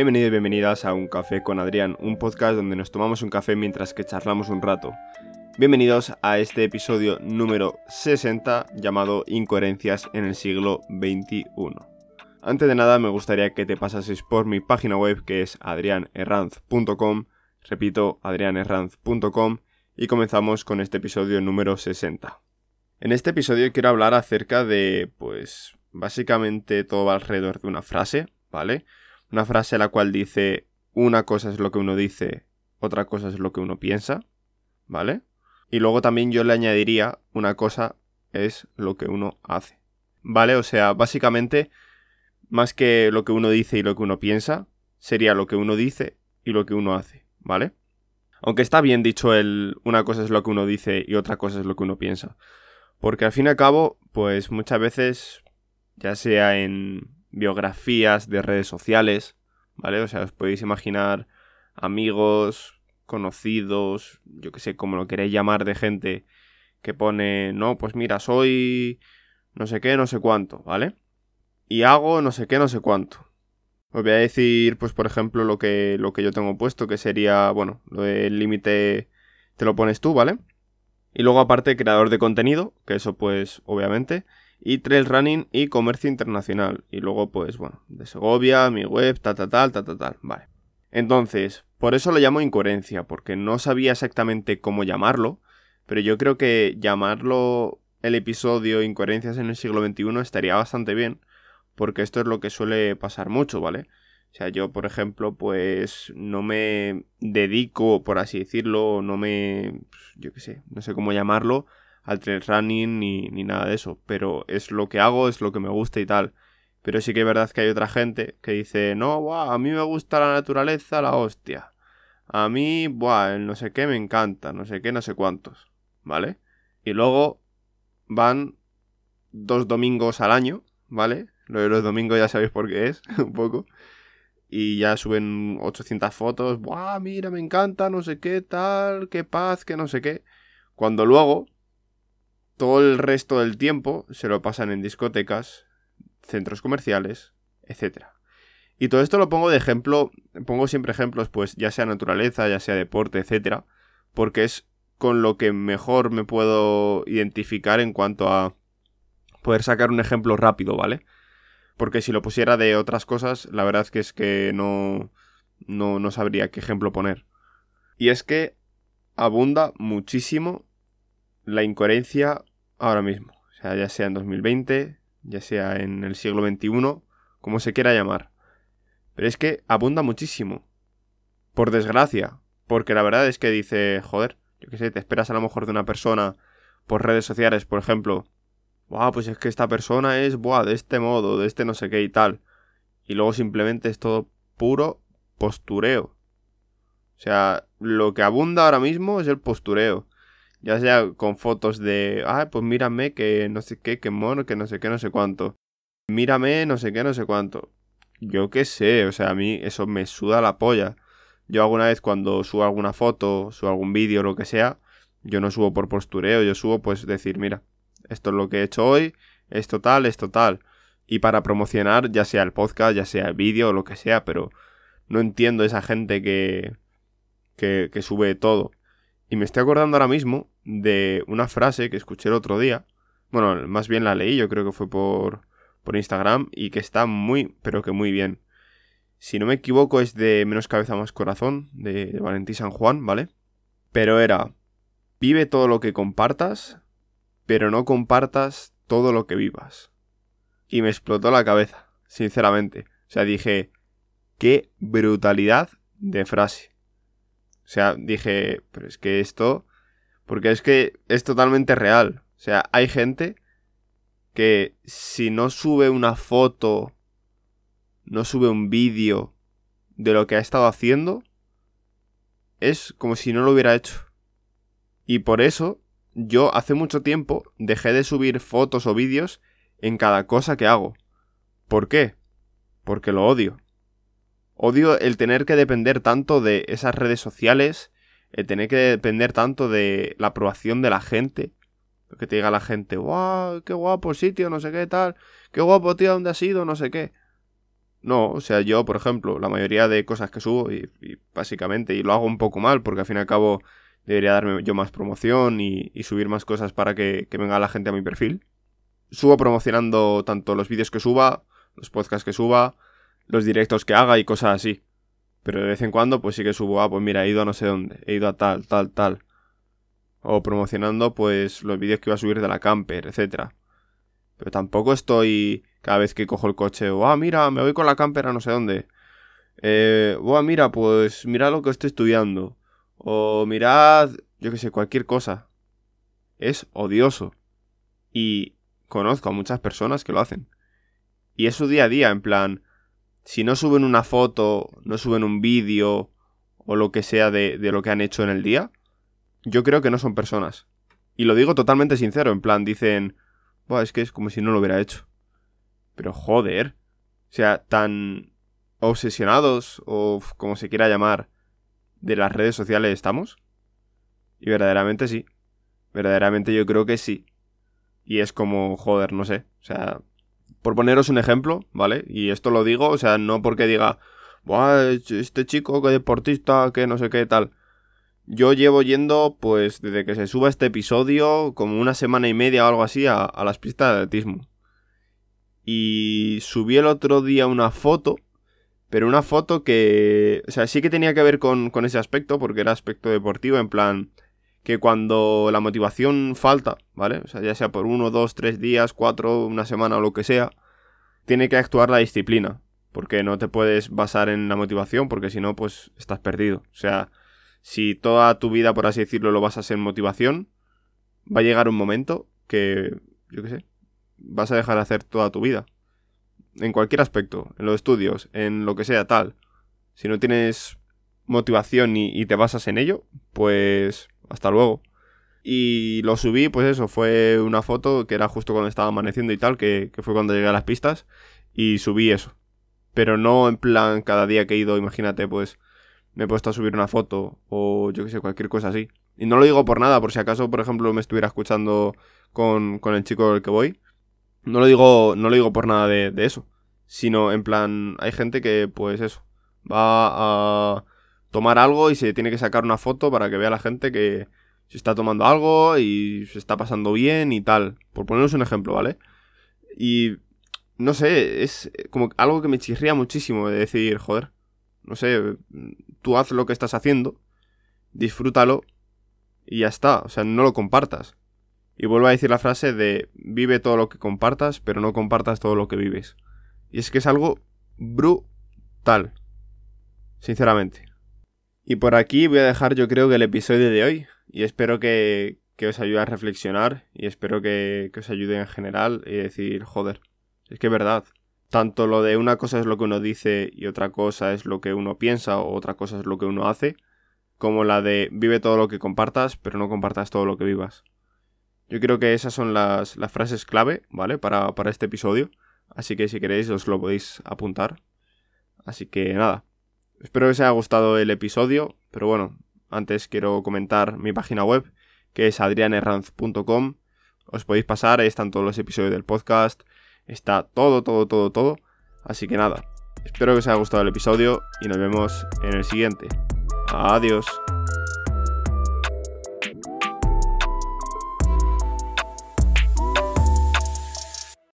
Bienvenidos y bienvenidas a Un Café con Adrián, un podcast donde nos tomamos un café mientras que charlamos un rato. Bienvenidos a este episodio número 60 llamado Incoherencias en el siglo XXI. Antes de nada me gustaría que te pasases por mi página web que es adrianerranz.com, repito, adrianerranz.com y comenzamos con este episodio número 60. En este episodio quiero hablar acerca de, pues, básicamente todo va alrededor de una frase, ¿vale? Una frase la cual dice una cosa es lo que uno dice, otra cosa es lo que uno piensa, ¿vale? Y luego también yo le añadiría una cosa es lo que uno hace, ¿vale? O sea, básicamente, más que lo que uno dice y lo que uno piensa, sería lo que uno dice y lo que uno hace, ¿vale? Aunque está bien dicho el una cosa es lo que uno dice y otra cosa es lo que uno piensa. Porque al fin y al cabo, pues muchas veces, ya sea en biografías de redes sociales, ¿vale? O sea, os podéis imaginar amigos, conocidos, yo que sé, como lo queréis llamar de gente que pone, no, pues mira, soy no sé qué, no sé cuánto, ¿vale? Y hago no sé qué, no sé cuánto. Os voy a decir, pues por ejemplo, lo que, lo que yo tengo puesto, que sería, bueno, lo del límite te lo pones tú, ¿vale? Y luego aparte, creador de contenido, que eso pues obviamente y trail running y comercio internacional. Y luego, pues bueno, de Segovia, mi web, tal, tal, tal, tal, tal, tal. Vale. Entonces, por eso lo llamo incoherencia, porque no sabía exactamente cómo llamarlo, pero yo creo que llamarlo el episodio Incoherencias en el siglo XXI estaría bastante bien, porque esto es lo que suele pasar mucho, ¿vale? O sea, yo, por ejemplo, pues no me dedico, por así decirlo, no me... Pues, yo qué sé, no sé cómo llamarlo, al trail running ni, ni nada de eso, pero es lo que hago, es lo que me gusta y tal. Pero sí que es verdad que hay otra gente que dice, no, buah, a mí me gusta la naturaleza, la hostia. A mí, buah, el no sé qué me encanta, no sé qué, no sé cuántos, ¿vale? Y luego van dos domingos al año, ¿vale? Lo de los domingos ya sabéis por qué es, un poco. Y ya suben 800 fotos, buah, mira, me encanta, no sé qué, tal, qué paz, que no sé qué. Cuando luego todo el resto del tiempo se lo pasan en discotecas, centros comerciales, etc. Y todo esto lo pongo de ejemplo, pongo siempre ejemplos, pues ya sea naturaleza, ya sea deporte, etc. Porque es con lo que mejor me puedo identificar en cuanto a poder sacar un ejemplo rápido, ¿vale? Porque si lo pusiera de otras cosas, la verdad es que es que no, no, no sabría qué ejemplo poner. Y es que abunda muchísimo la incoherencia ahora mismo. O sea, ya sea en 2020, ya sea en el siglo XXI, como se quiera llamar. Pero es que abunda muchísimo. Por desgracia. Porque la verdad es que dice, joder, yo qué sé, te esperas a lo mejor de una persona por redes sociales, por ejemplo. Buah, pues es que esta persona es, buah, de este modo, de este no sé qué y tal. Y luego simplemente es todo puro postureo. O sea, lo que abunda ahora mismo es el postureo. Ya sea con fotos de, ah, pues mírame que no sé qué, que mono, que no sé qué, no sé cuánto. Mírame, no sé qué, no sé cuánto. Yo qué sé, o sea, a mí eso me suda la polla. Yo alguna vez cuando subo alguna foto, subo algún vídeo, lo que sea, yo no subo por postureo, yo subo pues decir, mira, esto es lo que he hecho hoy, esto tal, esto tal. Y para promocionar, ya sea el podcast, ya sea el vídeo lo que sea, pero no entiendo esa gente que, que sube todo. Y me estoy acordando ahora mismo de una frase que escuché el otro día. Bueno, más bien la leí, yo creo que fue por, por Instagram y que está muy, pero que muy bien. Si no me equivoco es de Menos cabeza más corazón, de, de Valentín San Juan, ¿vale? Pero era, vive todo lo que compartas, pero no compartas todo lo que vivas. Y me explotó la cabeza, sinceramente. O sea, dije, qué brutalidad de frase. O sea, dije, pero es que esto... Porque es que es totalmente real. O sea, hay gente que si no sube una foto, no sube un vídeo de lo que ha estado haciendo, es como si no lo hubiera hecho. Y por eso yo hace mucho tiempo dejé de subir fotos o vídeos en cada cosa que hago. ¿Por qué? Porque lo odio. Odio el tener que depender tanto de esas redes sociales, tener que depender tanto de la aprobación de la gente. Que te diga la gente, ¡guau! ¡Qué guapo sitio! No sé qué tal. ¡Qué guapo, tío! ¿Dónde has ido? No sé qué. No, o sea, yo, por ejemplo, la mayoría de cosas que subo, y, básicamente, y lo hago un poco mal, porque al fin y al cabo debería darme yo más promoción y, subir más cosas para que, que, venga la gente a mi perfil. Subo promocionando tanto los vídeos que suba, los podcasts que suba, los directos que haga y cosas así. Pero de vez en cuando, pues sí que subo, ah, pues mira, he ido a no sé dónde, he ido a tal, tal, tal. O promocionando, pues, los vídeos que iba a subir de la camper, etcétera. Pero tampoco estoy cada vez que cojo el coche, o ah, mira, me voy con la camper a no sé dónde. Eh, oh, mira, pues mirad lo que estoy estudiando. O mirad, yo que sé, cualquier cosa. Es odioso. Y conozco a muchas personas que lo hacen. Y es su día a día, en plan, si no suben una foto, no suben un vídeo o lo que sea de, lo que han hecho en el día, yo creo que no son personas. Y lo digo totalmente sincero, en plan, dicen, es que es como si no lo hubiera hecho. Pero joder. O sea, tan obsesionados o como se quiera llamar de las redes sociales estamos. Y verdaderamente sí. Verdaderamente yo creo que sí. Y es como, joder, no sé. O sea, por poneros un ejemplo, ¿vale? Y esto lo digo, o sea, no porque diga, Buah, este chico que deportista, que no sé qué tal. Yo llevo yendo, pues, desde que se suba este episodio, como una semana y media o algo así, a, las pistas de atletismo. Y subí el otro día una foto, pero una foto que, o sea, sí que tenía que ver con, con ese aspecto, porque era aspecto deportivo, en plan, que cuando la motivación falta, ¿vale? O sea, ya sea por uno, dos, tres días, cuatro, una semana o lo que sea, tiene que actuar la disciplina. Porque no te puedes basar en la motivación, porque si no, pues estás perdido. O sea, si toda tu vida, por así decirlo, lo basas en motivación, va a llegar un momento que, yo qué sé, vas a dejar de hacer toda tu vida. En cualquier aspecto, en los estudios, en lo que sea, tal. Si no tienes motivación y, te basas en ello, pues hasta luego. Y lo subí, pues eso, fue una foto que era justo cuando estaba amaneciendo y tal, que, que, fue cuando llegué a las pistas, y subí eso. Pero no en plan cada día que he ido, imagínate, pues me he puesto a subir una foto o yo que sé, cualquier cosa así. Y no lo digo por nada, por si acaso, por ejemplo, me estuviera escuchando con, con el chico del que voy. No lo digo, no lo digo por nada de, de eso. Sino en plan, hay gente que, pues eso, va a tomar algo y se tiene que sacar una foto para que vea la gente que se está tomando algo y se está pasando bien y tal. Por poneros un ejemplo, ¿vale? Y no sé, es como algo que me chirría muchísimo de decir, joder, no sé, tú haz lo que estás haciendo, disfrútalo y ya está, o sea, no lo compartas. Y vuelvo a decir la frase de vive todo lo que compartas, pero no compartas todo lo que vives. Y es que es algo brutal, sinceramente. Y por aquí voy a dejar yo creo que el episodio de hoy, y espero que, que os ayude a reflexionar, y espero que, que os ayude en general, y decir, joder, es que es verdad, tanto lo de una cosa es lo que uno dice y otra cosa es lo que uno piensa o otra cosa es lo que uno hace, como la de vive todo lo que compartas, pero no compartas todo lo que vivas. Yo creo que esas son las, frases clave, ¿vale? Para, para este episodio. Así que si queréis os lo podéis apuntar. Así que nada. Espero que os haya gustado el episodio. Pero bueno, antes quiero comentar mi página web, que es adrianerranz.com. Os podéis pasar, ahí están todos los episodios del podcast, Está todo, todo, todo, todo. Así que nada, espero que os haya gustado el episodio y nos vemos en el siguiente. Adiós.